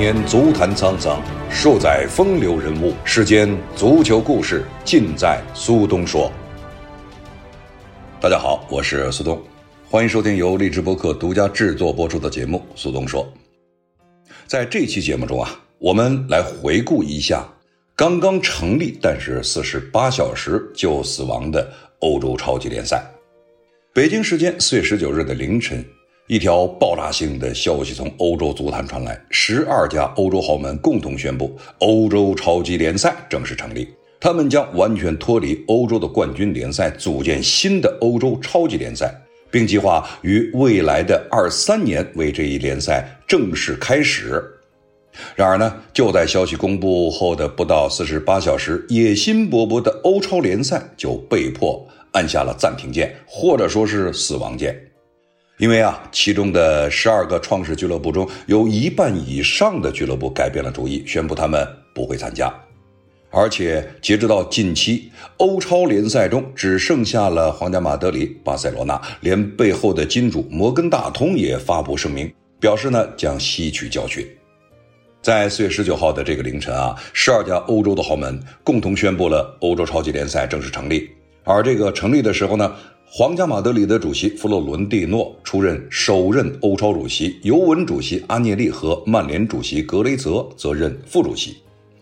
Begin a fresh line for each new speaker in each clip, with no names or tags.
年足坛沧桑，数载风流人物。世间足球故事，尽在苏东说。大家好，我是苏东，欢迎收听由荔枝播客独家制作播出的节目《苏东说》。在这期节目中啊，我们来回顾一下刚刚成立但是四十八小时就死亡的欧洲超级联赛。北京时间四月十九日的凌晨。一条爆炸性的消息从欧洲足坛传来：十二家欧洲豪门共同宣布，欧洲超级联赛正式成立。他们将完全脱离欧洲的冠军联赛，组建新的欧洲超级联赛，并计划于未来的二三年为这一联赛正式开始。然而呢，就在消息公布后的不到四十八小时，野心勃勃的欧超联赛就被迫按下了暂停键，或者说是死亡键。因为啊，其中的十二个创始俱乐部中有一半以上的俱乐部改变了主意，宣布他们不会参加。而且截止到近期，欧超联赛中只剩下了皇家马德里、巴塞罗那，连背后的金主摩根大通也发布声明，表示呢将吸取教训。在四月十九号的这个凌晨啊，十二家欧洲的豪门共同宣布了欧洲超级联赛正式成立。而这个成立的时候呢？皇家马德里的主席弗洛伦蒂诺出任首任欧超主席，尤文主席阿涅利和曼联主席格雷泽则任副主席。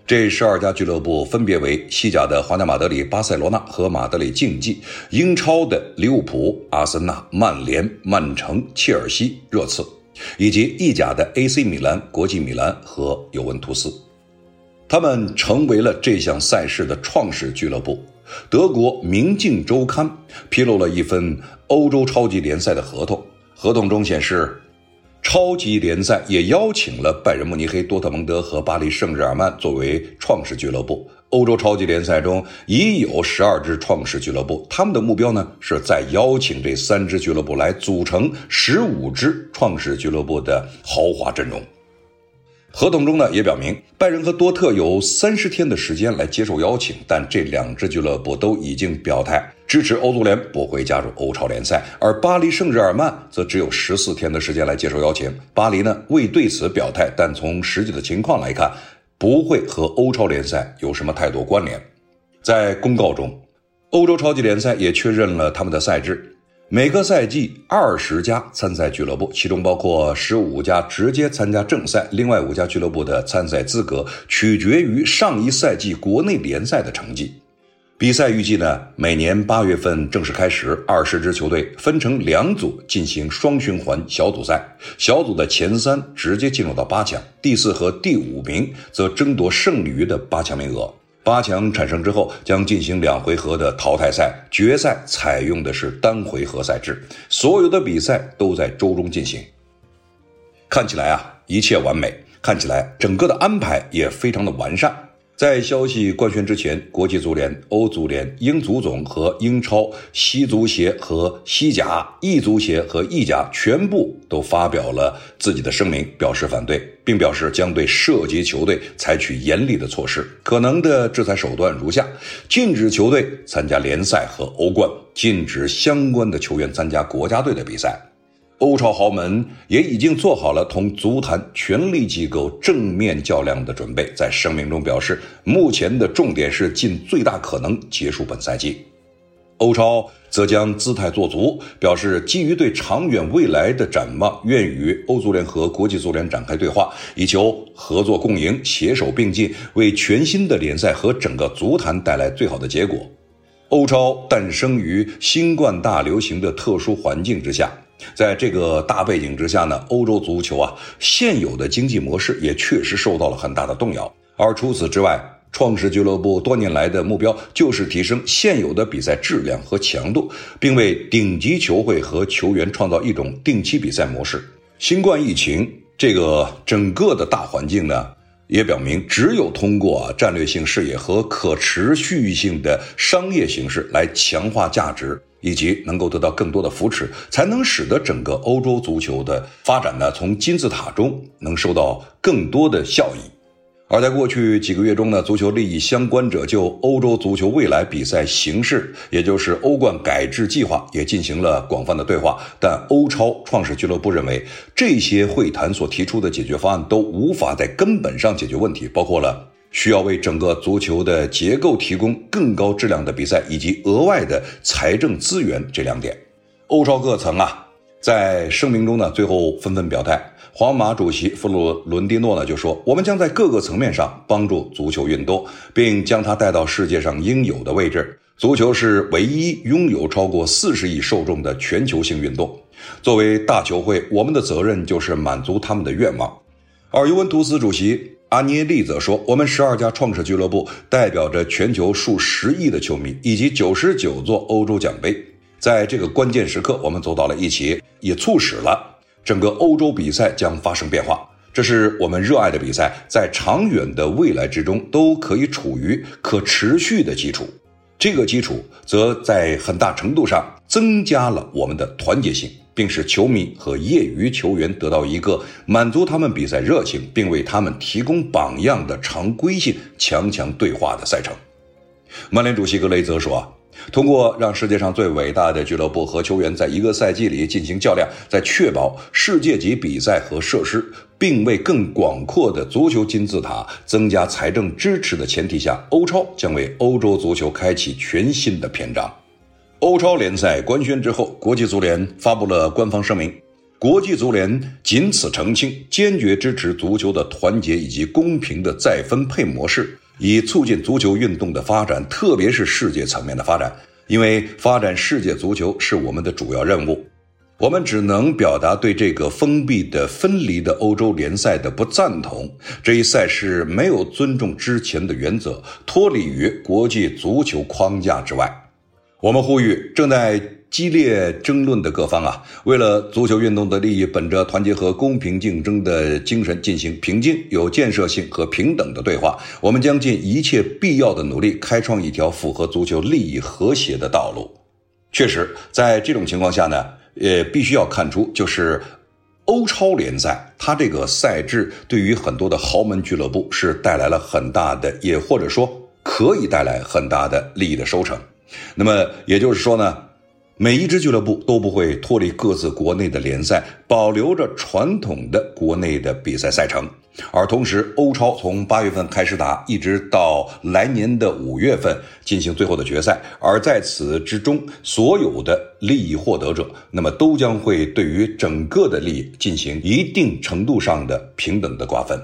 这十二家俱乐部分别为西甲的皇家马德里、巴塞罗那和马德里竞技；英超的利物浦、阿森纳、曼联、曼城、切尔西、热刺，以及意甲的 AC 米兰、国际米兰和尤文图斯。他们成为了这项赛事的创始俱乐部。德国《明镜周刊》披露了一份欧洲超级联赛的合同，合同中显示，超级联赛也邀请了拜仁慕尼黑、多特蒙德和巴黎圣日耳曼作为创始俱乐部。欧洲超级联赛中已有十二支创始俱乐部，他们的目标呢是再邀请这三支俱乐部来组成十五支创始俱乐部的豪华阵容。合同中呢也表明，拜仁和多特有三十天的时间来接受邀请，但这两支俱乐部都已经表态支持欧足联不会加入欧超联赛，而巴黎圣日耳曼则只有十四天的时间来接受邀请。巴黎呢未对此表态，但从实际的情况来看，不会和欧超联赛有什么太多关联。在公告中，欧洲超级联赛也确认了他们的赛制。每个赛季二十家参赛俱乐部，其中包括十五家直接参加正赛，另外五家俱乐部的参赛资格取决于上一赛季国内联赛的成绩。比赛预计呢，每年八月份正式开始，二十支球队分成两组进行双循环小组赛，小组的前三直接进入到八强，第四和第五名则争夺剩余的八强名额。八强产生之后，将进行两回合的淘汰赛，决赛采用的是单回合赛制，所有的比赛都在周中进行。看起来啊，一切完美，看起来整个的安排也非常的完善。在消息官宣之前，国际足联、欧足联、英足总和英超、西足协和西甲、意足协和意甲全部都发表了自己的声明，表示反对，并表示将对涉及球队采取严厉的措施。可能的制裁手段如下：禁止球队参加联赛和欧冠，禁止相关的球员参加国家队的比赛。欧超豪门也已经做好了同足坛权力机构正面较量的准备，在声明中表示，目前的重点是尽最大可能结束本赛季。欧超则将姿态做足，表示基于对长远未来的展望，愿与欧足联和国际足联展开对话，以求合作共赢、携手并进，为全新的联赛和整个足坛带来最好的结果。欧超诞生于新冠大流行的特殊环境之下。在这个大背景之下呢，欧洲足球啊现有的经济模式也确实受到了很大的动摇。而除此之外，创始俱乐部多年来的目标就是提升现有的比赛质量和强度，并为顶级球会和球员创造一种定期比赛模式。新冠疫情这个整个的大环境呢，也表明只有通过战略性视野和可持续性的商业形式来强化价值。以及能够得到更多的扶持，才能使得整个欧洲足球的发展呢，从金字塔中能收到更多的效益。而在过去几个月中呢，足球利益相关者就欧洲足球未来比赛形式，也就是欧冠改制计划，也进行了广泛的对话。但欧超创始俱乐部认为，这些会谈所提出的解决方案都无法在根本上解决问题，包括了需要为整个足球的结构提供更高质量的比赛以及额外的财政资源这两点。欧超各层啊，在声明中呢，最后纷纷表态。皇马主席弗洛伦蒂诺呢就说：“我们将在各个层面上帮助足球运动，并将它带到世界上应有的位置。足球是唯一拥有超过四十亿受众的全球性运动。作为大球会，我们的责任就是满足他们的愿望。”而尤文图斯主席阿涅利则说：“我们十二家创始俱乐部代表着全球数十亿的球迷以及九十九座欧洲奖杯，在这个关键时刻，我们走到了一起，也促使了。”整个欧洲比赛将发生变化，这是我们热爱的比赛，在长远的未来之中都可以处于可持续的基础。这个基础则在很大程度上增加了我们的团结性，并使球迷和业余球员得到一个满足他们比赛热情，并为他们提供榜样的常规性强强对话的赛程。曼联主席格雷泽说。通过让世界上最伟大的俱乐部和球员在一个赛季里进行较量，在确保世界级比赛和设施，并为更广阔的足球金字塔增加财政支持的前提下，欧超将为欧洲足球开启全新的篇章。欧超联赛官宣之后，国际足联发布了官方声明。国际足联仅此澄清，坚决支持足球的团结以及公平的再分配模式。以促进足球运动的发展，特别是世界层面的发展，因为发展世界足球是我们的主要任务。我们只能表达对这个封闭的、分离的欧洲联赛的不赞同。这一赛事没有尊重之前的原则，脱离于国际足球框架之外。我们呼吁正在。激烈争论的各方啊，为了足球运动的利益，本着团结和公平竞争的精神进行平静、有建设性和平等的对话。我们将尽一切必要的努力，开创一条符合足球利益和谐的道路。确实，在这种情况下呢，呃必须要看出，就是欧超联赛，它这个赛制对于很多的豪门俱乐部是带来了很大的，也或者说可以带来很大的利益的收成。那么也就是说呢？每一支俱乐部都不会脱离各自国内的联赛，保留着传统的国内的比赛赛程。而同时，欧超从八月份开始打，一直到来年的五月份进行最后的决赛。而在此之中，所有的利益获得者，那么都将会对于整个的利益进行一定程度上的平等的瓜分。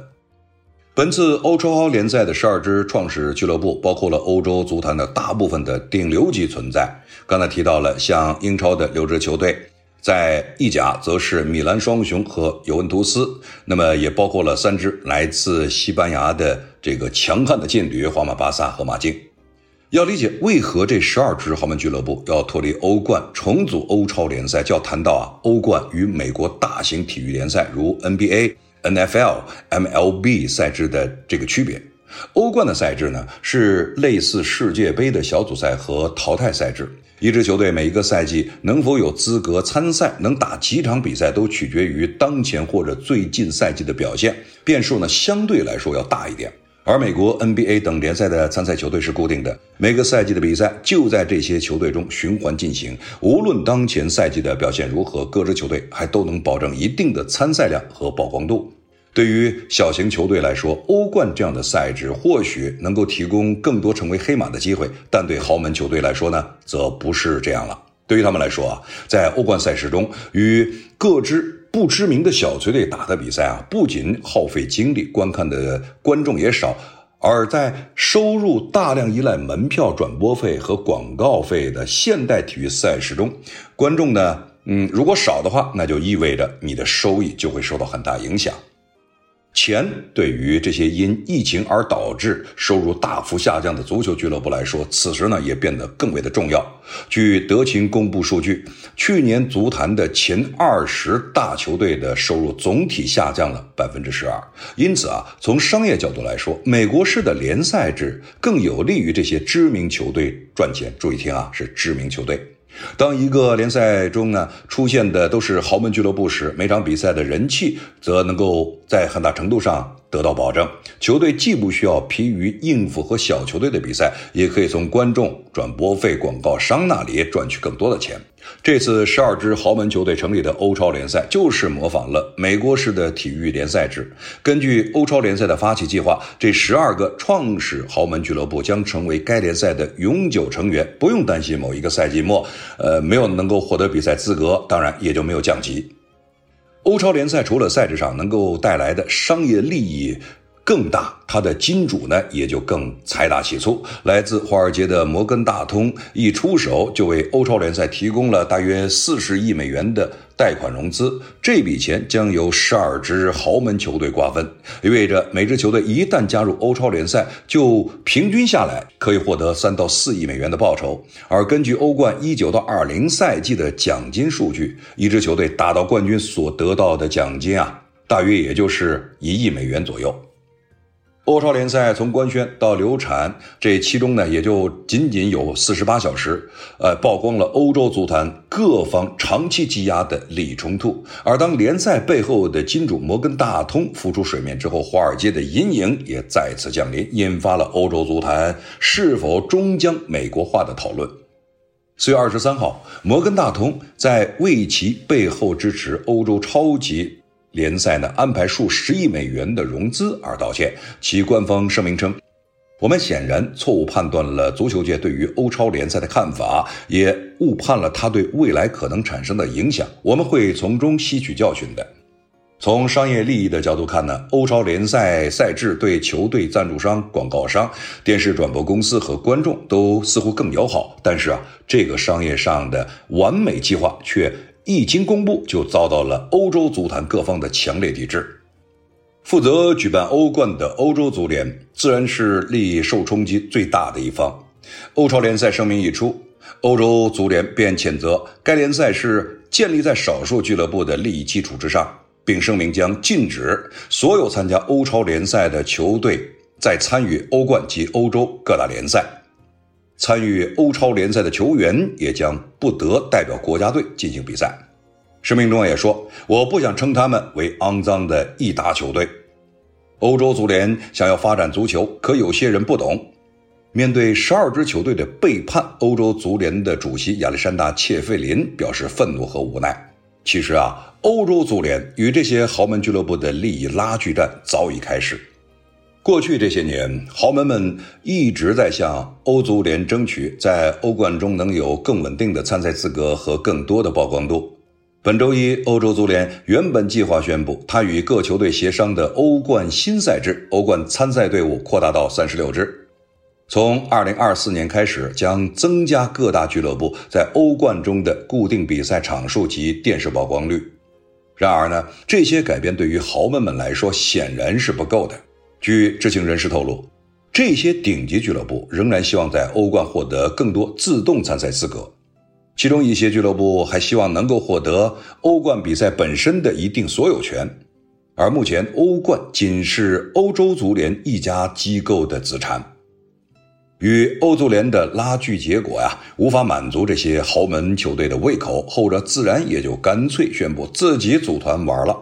本次欧超联赛的十二支创始俱乐部，包括了欧洲足坛的大部分的顶流级存在。刚才提到了像英超的六支球队，在意甲则是米兰双雄和尤文图斯，那么也包括了三支来自西班牙的这个强悍的劲旅皇马、巴萨和马竞。要理解为何这十二支豪门俱乐部要脱离欧冠重组欧超联赛，就要谈到啊，欧冠与美国大型体育联赛如 NBA。NFL、MLB 赛制的这个区别，欧冠的赛制呢是类似世界杯的小组赛和淘汰赛制。一支球队每一个赛季能否有资格参赛，能打几场比赛，都取决于当前或者最近赛季的表现，变数呢相对来说要大一点。而美国 NBA 等联赛的参赛球队是固定的，每个赛季的比赛就在这些球队中循环进行。无论当前赛季的表现如何，各支球队还都能保证一定的参赛量和曝光度。对于小型球队来说，欧冠这样的赛制或许能够提供更多成为黑马的机会，但对豪门球队来说呢，则不是这样了。对于他们来说啊，在欧冠赛事中与各支。不知名的小球队打的比赛啊，不仅耗费精力，观看的观众也少；而在收入大量依赖门票、转播费和广告费的现代体育赛事中，观众呢，嗯，如果少的话，那就意味着你的收益就会受到很大影响。钱对于这些因疫情而导致收入大幅下降的足球俱乐部来说，此时呢也变得更为的重要。据德勤公布数据，去年足坛的前二十大球队的收入总体下降了百分之十二。因此啊，从商业角度来说，美国式的联赛制更有利于这些知名球队赚钱。注意听啊，是知名球队。当一个联赛中呢出现的都是豪门俱乐部时，每场比赛的人气则能够在很大程度上得到保证。球队既不需要疲于应付和小球队的比赛，也可以从观众、转播费、广告商那里赚取更多的钱。这次十二支豪门球队成立的欧超联赛，就是模仿了美国式的体育联赛制。根据欧超联赛的发起计划，这十二个创始豪门俱乐部将成为该联赛的永久成员，不用担心某一个赛季末，呃，没有能够获得比赛资格，当然也就没有降级。欧超联赛除了赛制上能够带来的商业利益。更大，它的金主呢也就更财大气粗。来自华尔街的摩根大通一出手，就为欧超联赛提供了大约四十亿美元的贷款融资。这笔钱将由十二支豪门球队瓜分，意味着每支球队一旦加入欧超联赛，就平均下来可以获得三到四亿美元的报酬。而根据欧冠一九到二零赛季的奖金数据，一支球队打到冠军所得到的奖金啊，大约也就是一亿美元左右。欧超联赛从官宣到流产，这其中呢也就仅仅有四十八小时，呃，曝光了欧洲足坛各方长期积压的利益冲突。而当联赛背后的金主摩根大通浮出水面之后，华尔街的阴影也再次降临，引发了欧洲足坛是否终将美国化的讨论。四月二十三号，摩根大通在为其背后支持欧洲超级。联赛呢安排数十亿美元的融资而道歉，其官方声明称：“我们显然错误判断了足球界对于欧超联赛的看法，也误判了它对未来可能产生的影响。我们会从中吸取教训的。”从商业利益的角度看呢，欧超联赛赛制对球队赞助商、广告商、电视转播公司和观众都似乎更友好。但是啊，这个商业上的完美计划却。一经公布，就遭到了欧洲足坛各方的强烈抵制。负责举办欧冠的欧洲足联，自然是利益受冲击最大的一方。欧超联赛声明一出，欧洲足联便谴责该联赛是建立在少数俱乐部的利益基础之上，并声明将禁止所有参加欧超联赛的球队再参与欧冠及欧洲各大联赛。参与欧超联赛的球员也将不得代表国家队进行比赛。声明中也说：“我不想称他们为肮脏的一打球队。”欧洲足联想要发展足球，可有些人不懂。面对十二支球队的背叛，欧洲足联的主席亚历山大·切费林表示愤怒和无奈。其实啊，欧洲足联与这些豪门俱乐部的利益拉锯战早已开始。过去这些年，豪门们一直在向欧足联争取在欧冠中能有更稳定的参赛资格和更多的曝光度。本周一，欧洲足联原本计划宣布，他与各球队协商的欧冠新赛制，欧冠参赛队伍扩大到三十六支，从二零二四年开始将增加各大俱乐部在欧冠中的固定比赛场数及电视曝光率。然而呢，这些改变对于豪门们来说显然是不够的。据知情人士透露，这些顶级俱乐部仍然希望在欧冠获得更多自动参赛资格，其中一些俱乐部还希望能够获得欧冠比赛本身的一定所有权，而目前欧冠仅是欧洲足联一家机构的资产。与欧足联的拉锯结果呀，无法满足这些豪门球队的胃口，后者自然也就干脆宣布自己组团玩了。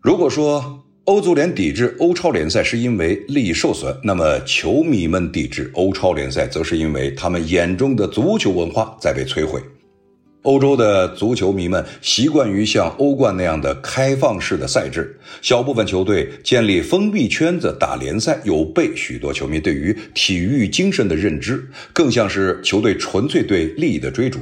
如果说，欧足联抵制欧超联赛是因为利益受损，那么球迷们抵制欧超联赛，则是因为他们眼中的足球文化在被摧毁。欧洲的足球迷们习惯于像欧冠那样的开放式的赛制，小部分球队建立封闭圈子打联赛，有悖许多球迷对于体育精神的认知，更像是球队纯粹对利益的追逐。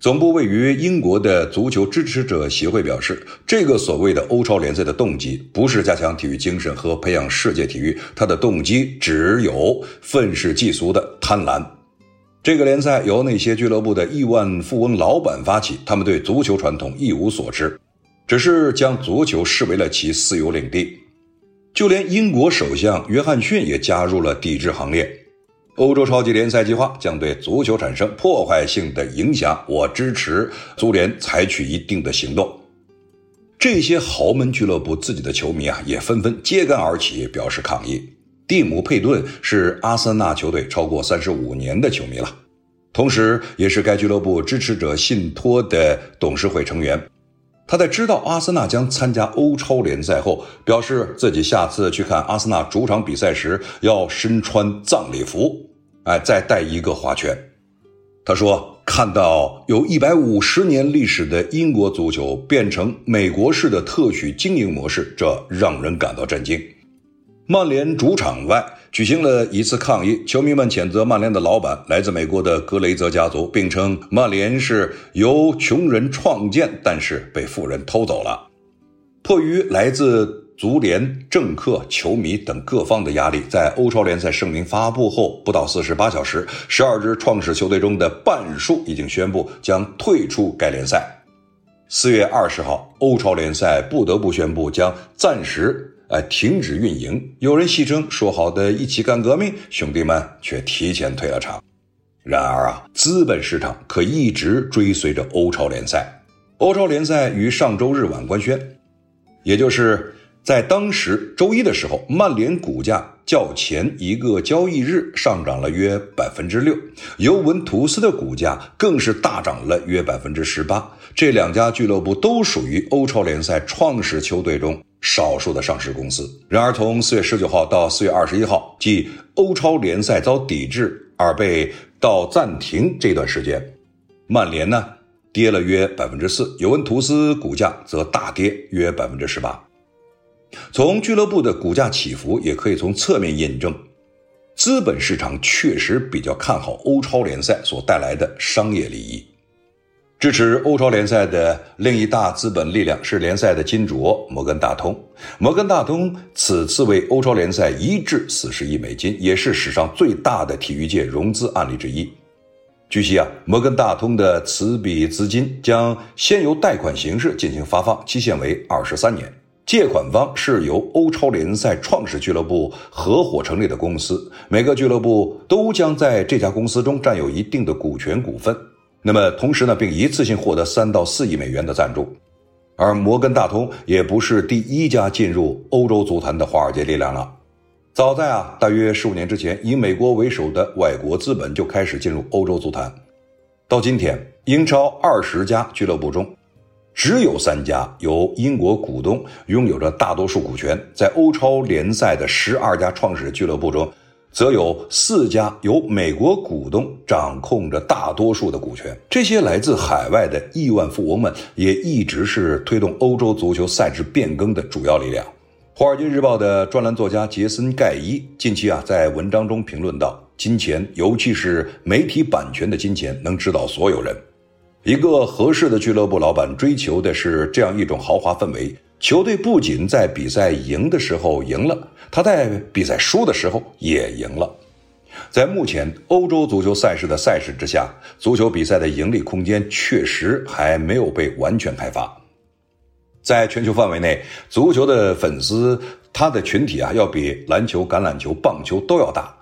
总部位于英国的足球支持者协会表示，这个所谓的欧超联赛的动机不是加强体育精神和培养世界体育，它的动机只有愤世嫉俗的贪婪。这个联赛由那些俱乐部的亿万富翁老板发起，他们对足球传统一无所知，只是将足球视为了其私有领地。就连英国首相约翰逊也加入了抵制行列。欧洲超级联赛计划将对足球产生破坏性的影响，我支持足联采取一定的行动。这些豪门俱乐部自己的球迷啊，也纷纷揭竿而起，表示抗议。蒂姆·佩顿是阿森纳球队超过三十五年的球迷了，同时也是该俱乐部支持者信托的董事会成员。他在知道阿森纳将参加欧超联赛后，表示自己下次去看阿森纳主场比赛时要身穿葬礼服，哎，再带一个花圈。他说：“看到有一百五十年历史的英国足球变成美国式的特许经营模式，这让人感到震惊。”曼联主场外举行了一次抗议，球迷们谴责曼联的老板来自美国的格雷泽家族，并称曼联是由穷人创建，但是被富人偷走了。迫于来自足联、政客、球迷等各方的压力，在欧超联赛声明发布后不到四十八小时，十二支创始球队中的半数已经宣布将退出该联赛。四月二十号，欧超联赛不得不宣布将暂时哎停止运营。有人戏称说好的一起干革命，兄弟们却提前退了场。然而啊，资本市场可一直追随着欧超联赛。欧超联赛于上周日晚官宣，也就是。在当时周一的时候，曼联股价较前一个交易日上涨了约百分之六，尤文图斯的股价更是大涨了约百分之十八。这两家俱乐部都属于欧超联赛创始球队中少数的上市公司。然而，从四月十九号到四月二十一号，即欧超联赛遭抵制而被到暂停这段时间，曼联呢跌了约百分之四，尤文图斯股价则大跌约百分之十八。从俱乐部的股价起伏，也可以从侧面印证，资本市场确实比较看好欧超联赛所带来的商业利益。支持欧超联赛的另一大资本力量是联赛的金主摩根大通。摩根大通此次为欧超联赛一掷四十亿美金，也是史上最大的体育界融资案例之一。据悉啊，摩根大通的此笔资金将先由贷款形式进行发放，期限为二十三年。借款方是由欧超联赛创始俱乐部合伙成立的公司，每个俱乐部都将在这家公司中占有一定的股权股份。那么同时呢，并一次性获得三到四亿美元的赞助。而摩根大通也不是第一家进入欧洲足坛的华尔街力量了。早在啊大约十五年之前，以美国为首的外国资本就开始进入欧洲足坛。到今天，英超二十家俱乐部中。只有三家由英国股东拥有着大多数股权，在欧超联赛的十二家创始俱乐部中，则有四家由美国股东掌控着大多数的股权。这些来自海外的亿万富翁们，也一直是推动欧洲足球赛制变更的主要力量。《华尔街日报》的专栏作家杰森·盖伊近期啊，在文章中评论道：“金钱，尤其是媒体版权的金钱，能指导所有人。”一个合适的俱乐部老板追求的是这样一种豪华氛围：球队不仅在比赛赢的时候赢了，他在比赛输的时候也赢了。在目前欧洲足球赛事的赛事之下，足球比赛的盈利空间确实还没有被完全开发。在全球范围内，足球的粉丝他的群体啊，要比篮球、橄榄球、棒球都要大，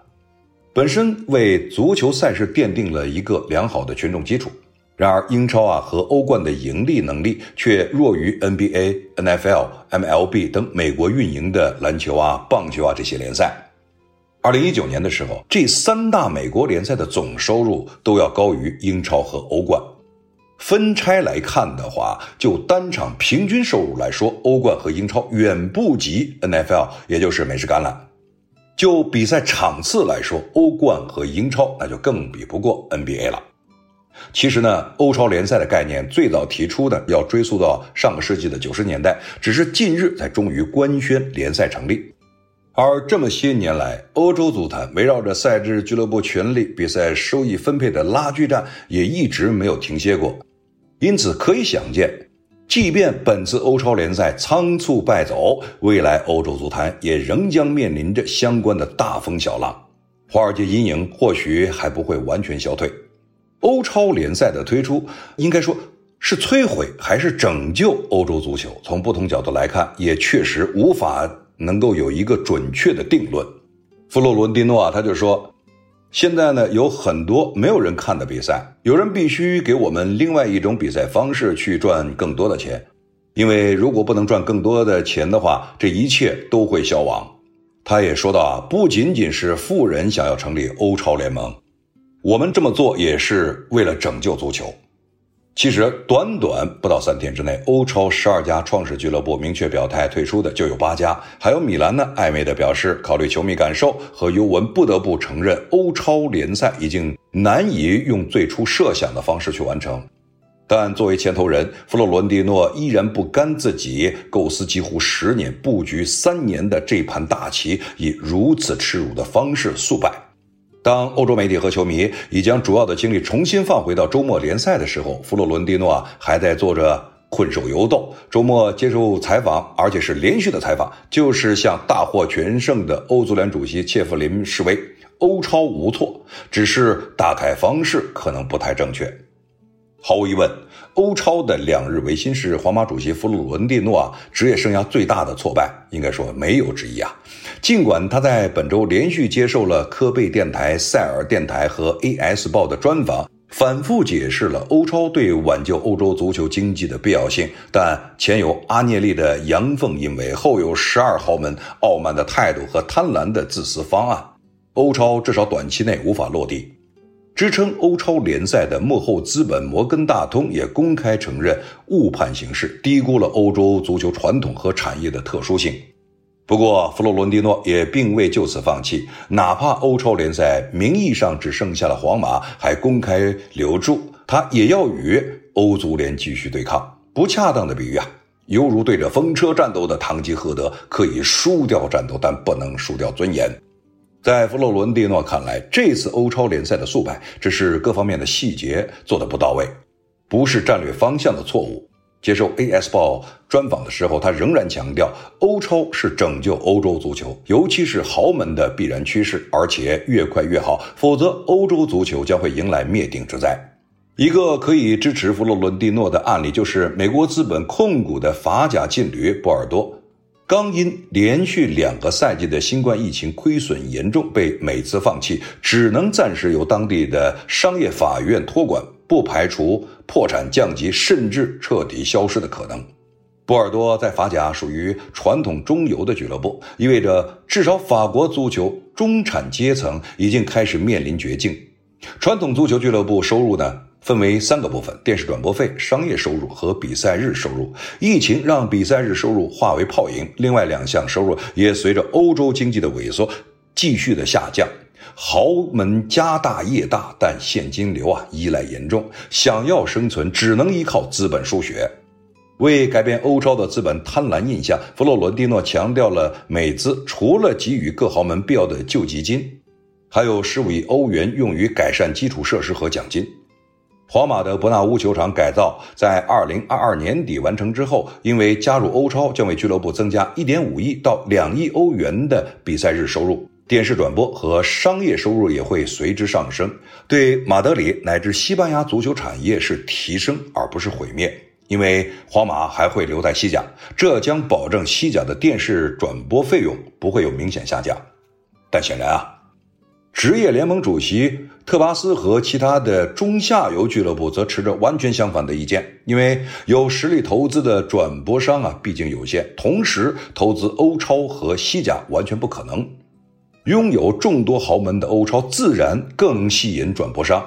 本身为足球赛事奠定了一个良好的群众基础。然而，英超啊和欧冠的盈利能力却弱于 NBA、NFL、MLB 等美国运营的篮球啊、棒球啊这些联赛。二零一九年的时候，这三大美国联赛的总收入都要高于英超和欧冠。分拆来看的话，就单场平均收入来说，欧冠和英超远不及 NFL，也就是美式橄榄。就比赛场次来说，欧冠和英超那就更比不过 NBA 了。其实呢，欧超联赛的概念最早提出的要追溯到上个世纪的九十年代，只是近日才终于官宣联赛成立。而这么些年来，欧洲足坛围绕着赛制、俱乐部权力、比赛收益分配的拉锯战也一直没有停歇过。因此，可以想见，即便本次欧超联赛仓促败走，未来欧洲足坛也仍将面临着相关的大风小浪，华尔街阴影或许还不会完全消退。欧超联赛的推出，应该说是摧毁还是拯救欧洲足球？从不同角度来看，也确实无法能够有一个准确的定论。弗洛伦蒂诺啊，他就说，现在呢有很多没有人看的比赛，有人必须给我们另外一种比赛方式去赚更多的钱，因为如果不能赚更多的钱的话，这一切都会消亡。他也说到啊，不仅仅是富人想要成立欧超联盟。我们这么做也是为了拯救足球。其实，短短不到三天之内，欧超十二家创始俱乐部明确表态退出的就有八家，还有米兰呢，暧昧的表示考虑球迷感受和尤文不得不承认，欧超联赛已经难以用最初设想的方式去完成。但作为牵头人，弗洛伦蒂诺依然不甘自己构思几乎十年、布局三年的这盘大棋以如此耻辱的方式速败。当欧洲媒体和球迷已将主要的精力重新放回到周末联赛的时候，弗洛伦蒂诺啊还在做着困兽犹斗。周末接受采访，而且是连续的采访，就是向大获全胜的欧足联主席切弗林示威：欧超无错，只是打开方式可能不太正确。毫无疑问，欧超的两日维新是皇马主席弗洛伦蒂诺啊职业生涯最大的挫败，应该说没有之一啊。尽管他在本周连续接受了科贝电台、塞尔电台和 AS 报的专访，反复解释了欧超对挽救欧洲足球经济的必要性，但前有阿涅利的阳奉阴违，后有十二豪门傲慢的态度和贪婪的自私方案，欧超至少短期内无法落地。支撑欧超联赛的幕后资本摩根大通也公开承认误判形势，低估了欧洲足球传统和产业的特殊性。不过，弗洛伦蒂诺也并未就此放弃，哪怕欧超联赛名义上只剩下了皇马，还公开留住他，也要与欧足联继续对抗。不恰当的比喻啊，犹如对着风车战斗的堂吉诃德，可以输掉战斗，但不能输掉尊严。在弗洛伦蒂诺看来，这次欧超联赛的速败只是各方面的细节做得不到位，不是战略方向的错误。接受 AS 报专访的时候，他仍然强调，欧超是拯救欧洲足球，尤其是豪门的必然趋势，而且越快越好，否则欧洲足球将会迎来灭顶之灾。一个可以支持弗洛伦蒂诺的案例，就是美国资本控股的法甲劲旅波尔多。刚因连续两个赛季的新冠疫情亏损严重，被美资放弃，只能暂时由当地的商业法院托管，不排除破产降级，甚至彻底消失的可能。波尔多在法甲属于传统中游的俱乐部，意味着至少法国足球中产阶层已经开始面临绝境。传统足球俱乐部收入呢？分为三个部分：电视转播费、商业收入和比赛日收入。疫情让比赛日收入化为泡影，另外两项收入也随着欧洲经济的萎缩继续的下降。豪门家大业大，但现金流啊依赖严重，想要生存只能依靠资本输血。为改变欧超的资本贪婪印象，弗洛伦蒂诺强调了美资除了给予各豪门必要的救济金，还有十五亿欧元用于改善基础设施和奖金。皇马的伯纳乌球场改造在二零二二年底完成之后，因为加入欧超，将为俱乐部增加一点五亿到两亿欧元的比赛日收入，电视转播和商业收入也会随之上升，对马德里乃至西班牙足球产业是提升而不是毁灭。因为皇马还会留在西甲，这将保证西甲的电视转播费用不会有明显下降。但显然啊。职业联盟主席特巴斯和其他的中下游俱乐部则持着完全相反的意见，因为有实力投资的转播商啊，毕竟有限，同时投资欧超和西甲完全不可能。拥有众多豪门的欧超自然更能吸引转播商，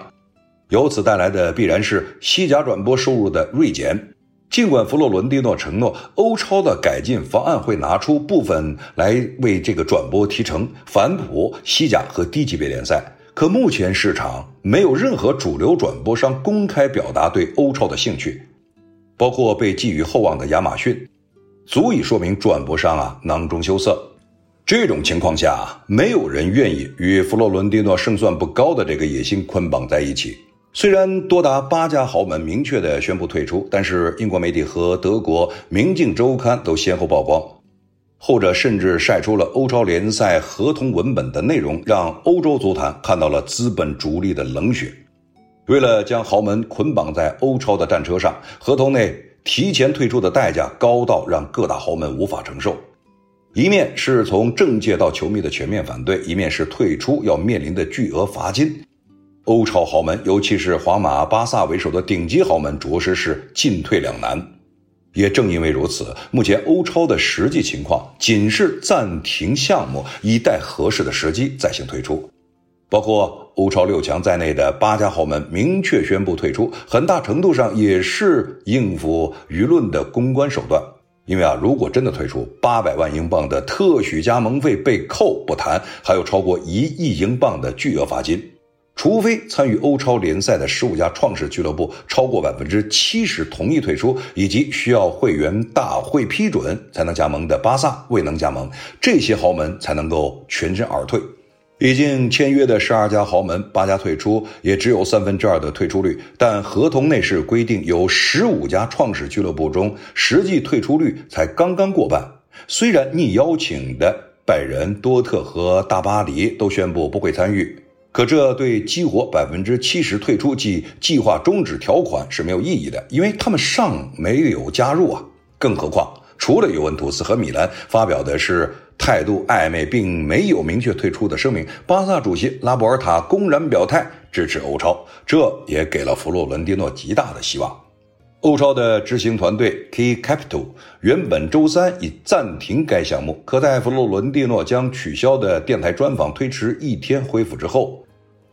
由此带来的必然是西甲转播收入的锐减。尽管弗洛伦蒂诺承诺欧超的改进方案会拿出部分来为这个转播提成，反哺西甲和低级别联赛，可目前市场没有任何主流转播商公开表达对欧超的兴趣，包括被寄予厚望的亚马逊，足以说明转播商啊囊中羞涩。这种情况下，没有人愿意与弗洛伦蒂诺胜算不高的这个野心捆绑在一起。虽然多达八家豪门明确的宣布退出，但是英国媒体和德国《明镜周刊》都先后曝光，后者甚至晒出了欧超联赛合同文本的内容，让欧洲足坛看到了资本逐利的冷血。为了将豪门捆绑在欧超的战车上，合同内提前退出的代价高到让各大豪门无法承受。一面是从政界到球迷的全面反对，一面是退出要面临的巨额罚金。欧超豪门，尤其是皇马、巴萨为首的顶级豪门，着实是进退两难。也正因为如此，目前欧超的实际情况仅是暂停项目，以待合适的时机再行推出。包括欧超六强在内的八家豪门明确宣布退出，很大程度上也是应付舆论的公关手段。因为啊，如果真的退出，八百万英镑的特许加盟费被扣不谈，还有超过一亿英镑的巨额罚金。除非参与欧超联赛的十五家创始俱乐部超过百分之七十同意退出，以及需要会员大会批准才能加盟的巴萨未能加盟，这些豪门才能够全身而退。已经签约的十二家豪门，八家退出，也只有三分之二的退出率。但合同内是规定，有十五家创始俱乐部中，实际退出率才刚刚过半。虽然逆邀请的拜仁、多特和大巴黎都宣布不会参与，可这对激活百分之七十退出即计划终止条款是没有意义的，因为他们尚没有加入啊。更何况，除了尤文图斯和米兰发表的是。态度暧昧，并没有明确退出的声明。巴萨主席拉波尔塔公然表态支持欧超，这也给了弗洛伦蒂诺极大的希望。欧超的执行团队 Key Capital 原本周三已暂停该项目，可在弗洛伦蒂诺将取消的电台专访推迟一天恢复之后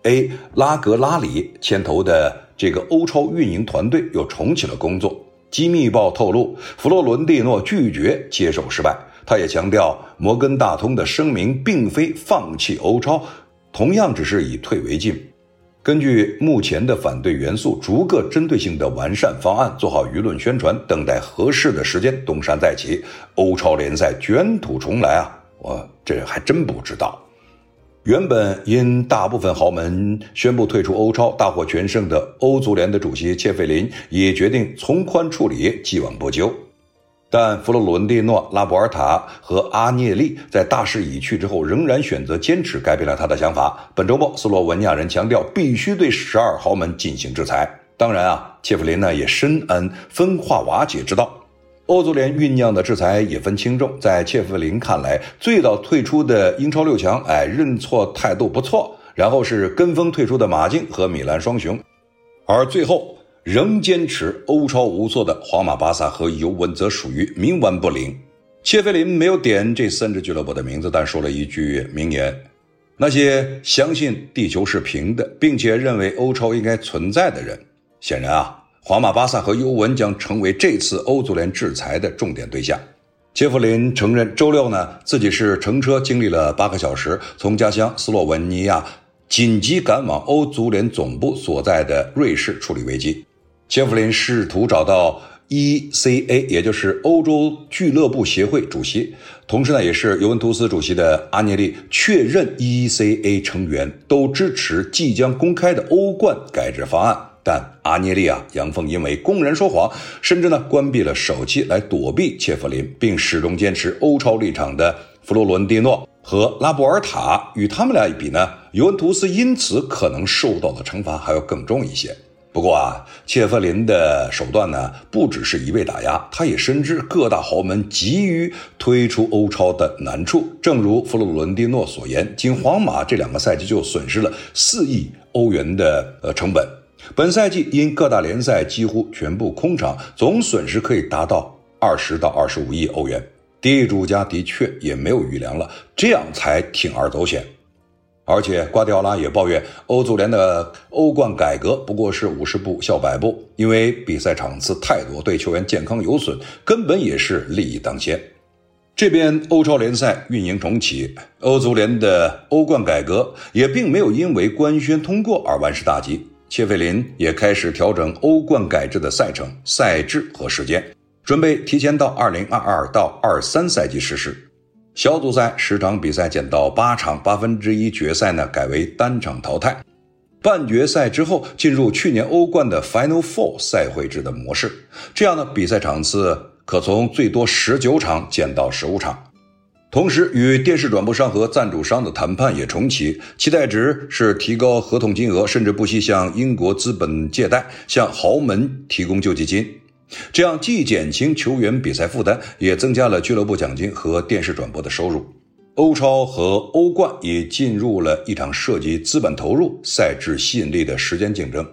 ，A 拉格拉里牵头的这个欧超运营团队又重启了工作。机密报透露，弗洛伦蒂诺拒绝接受失败。他也强调，摩根大通的声明并非放弃欧超，同样只是以退为进。根据目前的反对元素，逐个针对性的完善方案，做好舆论宣传，等待合适的时间东山再起，欧超联赛卷土重来啊！我这还真不知道。原本因大部分豪门宣布退出欧超大获全胜的欧足联的主席切费林也决定从宽处理，既往不咎。但弗洛伦蒂诺、拉波尔塔和阿涅利在大势已去之后，仍然选择坚持，改变了他的想法。本周末，斯洛文尼亚人强调必须对十二豪门进行制裁。当然啊，切弗林呢也深谙分化瓦解之道。欧足联酝酿的制裁也分轻重。在切弗林看来，最早退出的英超六强，哎，认错态度不错。然后是跟风退出的马竞和米兰双雄，而最后。仍坚持欧超无错的皇马、巴萨和尤文则属于冥顽不灵。切菲林没有点这三支俱乐部的名字，但说了一句名言：那些相信地球是平的，并且认为欧超应该存在的人，显然啊，皇马、巴萨和尤文将成为这次欧足联制裁的重点对象。切弗林承认，周六呢自己是乘车经历了八个小时，从家乡斯洛文尼亚紧急赶往欧足联总部所在的瑞士处理危机。切弗林试图找到 ECA，也就是欧洲俱乐部协会主席，同时呢，也是尤文图斯主席的阿涅利，确认 ECA 成员都支持即将公开的欧冠改制方案。但阿涅利啊，阳奉阴违，公然说谎，甚至呢，关闭了手机来躲避切弗林，并始终坚持欧超立场的弗洛伦蒂诺和拉波尔塔，与他们俩一比呢，尤文图斯因此可能受到的惩罚还要更重一些。不过啊，切弗林的手段呢，不只是一味打压，他也深知各大豪门急于推出欧超的难处。正如弗洛伦蒂诺所言，仅皇马这两个赛季就损失了四亿欧元的呃成本，本赛季因各大联赛几乎全部空场，总损失可以达到二十到二十五亿欧元。地主家的确也没有余粮了，这样才铤而走险。而且瓜迪奥拉也抱怨，欧足联的欧冠改革不过是五十步笑百步，因为比赛场次太多，对球员健康有损，根本也是利益当先。这边欧超联赛运营重启，欧足联的欧冠改革也并没有因为官宣通过而万事大吉。切费林也开始调整欧冠改制的赛程、赛制和时间，准备提前到二零二二到二三赛季实施。小组赛十场比赛减到八场，八分之一决赛呢改为单场淘汰，半决赛之后进入去年欧冠的 Final Four 赛会制的模式，这样呢比赛场次可从最多十九场减到十五场。同时，与电视转播商和赞助商的谈判也重启，期待值是提高合同金额，甚至不惜向英国资本借贷，向豪门提供救济金。这样既减轻球员比赛负担，也增加了俱乐部奖金和电视转播的收入。欧超和欧冠也进入了一场涉及资本投入、赛制吸引力的时间竞争。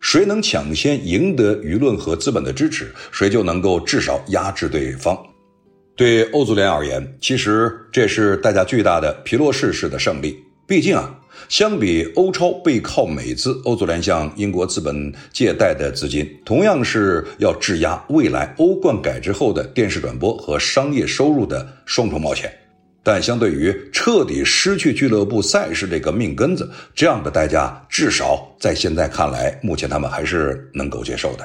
谁能抢先赢得舆论和资本的支持，谁就能够至少压制对方。对欧足联而言，其实这是代价巨大的皮洛士式的胜利。毕竟啊，相比欧超背靠美资，欧足联向英国资本借贷的资金，同样是要质押未来欧冠改制后的电视转播和商业收入的双重冒险。但相对于彻底失去俱乐部赛事这个命根子，这样的代价至少在现在看来，目前他们还是能够接受的。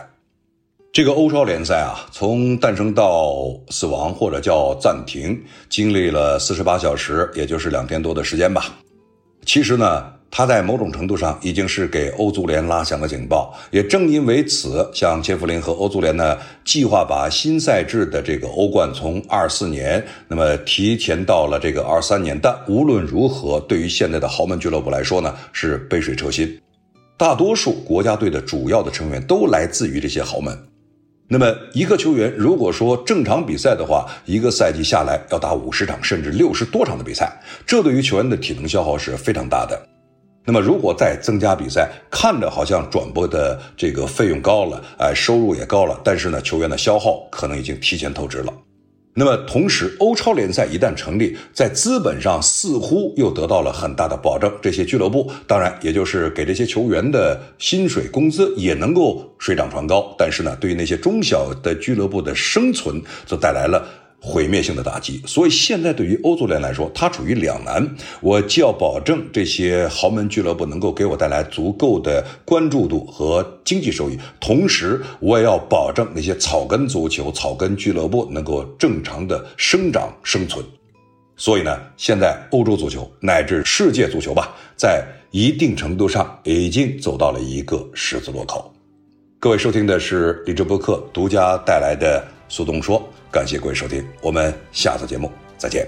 这个欧超联赛啊，从诞生到死亡或者叫暂停，经历了四十八小时，也就是两天多的时间吧。其实呢。他在某种程度上已经是给欧足联拉响了警报，也正因为此，像切弗林和欧足联呢，计划把新赛制的这个欧冠从二四年那么提前到了这个二三年。但无论如何，对于现在的豪门俱乐部来说呢，是杯水车薪。大多数国家队的主要的成员都来自于这些豪门。那么一个球员如果说正常比赛的话，一个赛季下来要打五十场甚至六十多场的比赛，这对于球员的体能消耗是非常大的。那么，如果再增加比赛，看着好像转播的这个费用高了，哎，收入也高了，但是呢，球员的消耗可能已经提前透支了。那么，同时，欧超联赛一旦成立，在资本上似乎又得到了很大的保证，这些俱乐部当然也就是给这些球员的薪水、工资也能够水涨船高，但是呢，对于那些中小的俱乐部的生存，则带来了。毁灭性的打击，所以现在对于欧足联来说，它处于两难。我既要保证这些豪门俱乐部能够给我带来足够的关注度和经济收益，同时我也要保证那些草根足球、草根俱乐部能够正常的生长生存。所以呢，现在欧洲足球乃至世界足球吧，在一定程度上已经走到了一个十字路口。各位收听的是李志播客独家带来的。苏东说：“感谢各位收听，我们下次节目再见。”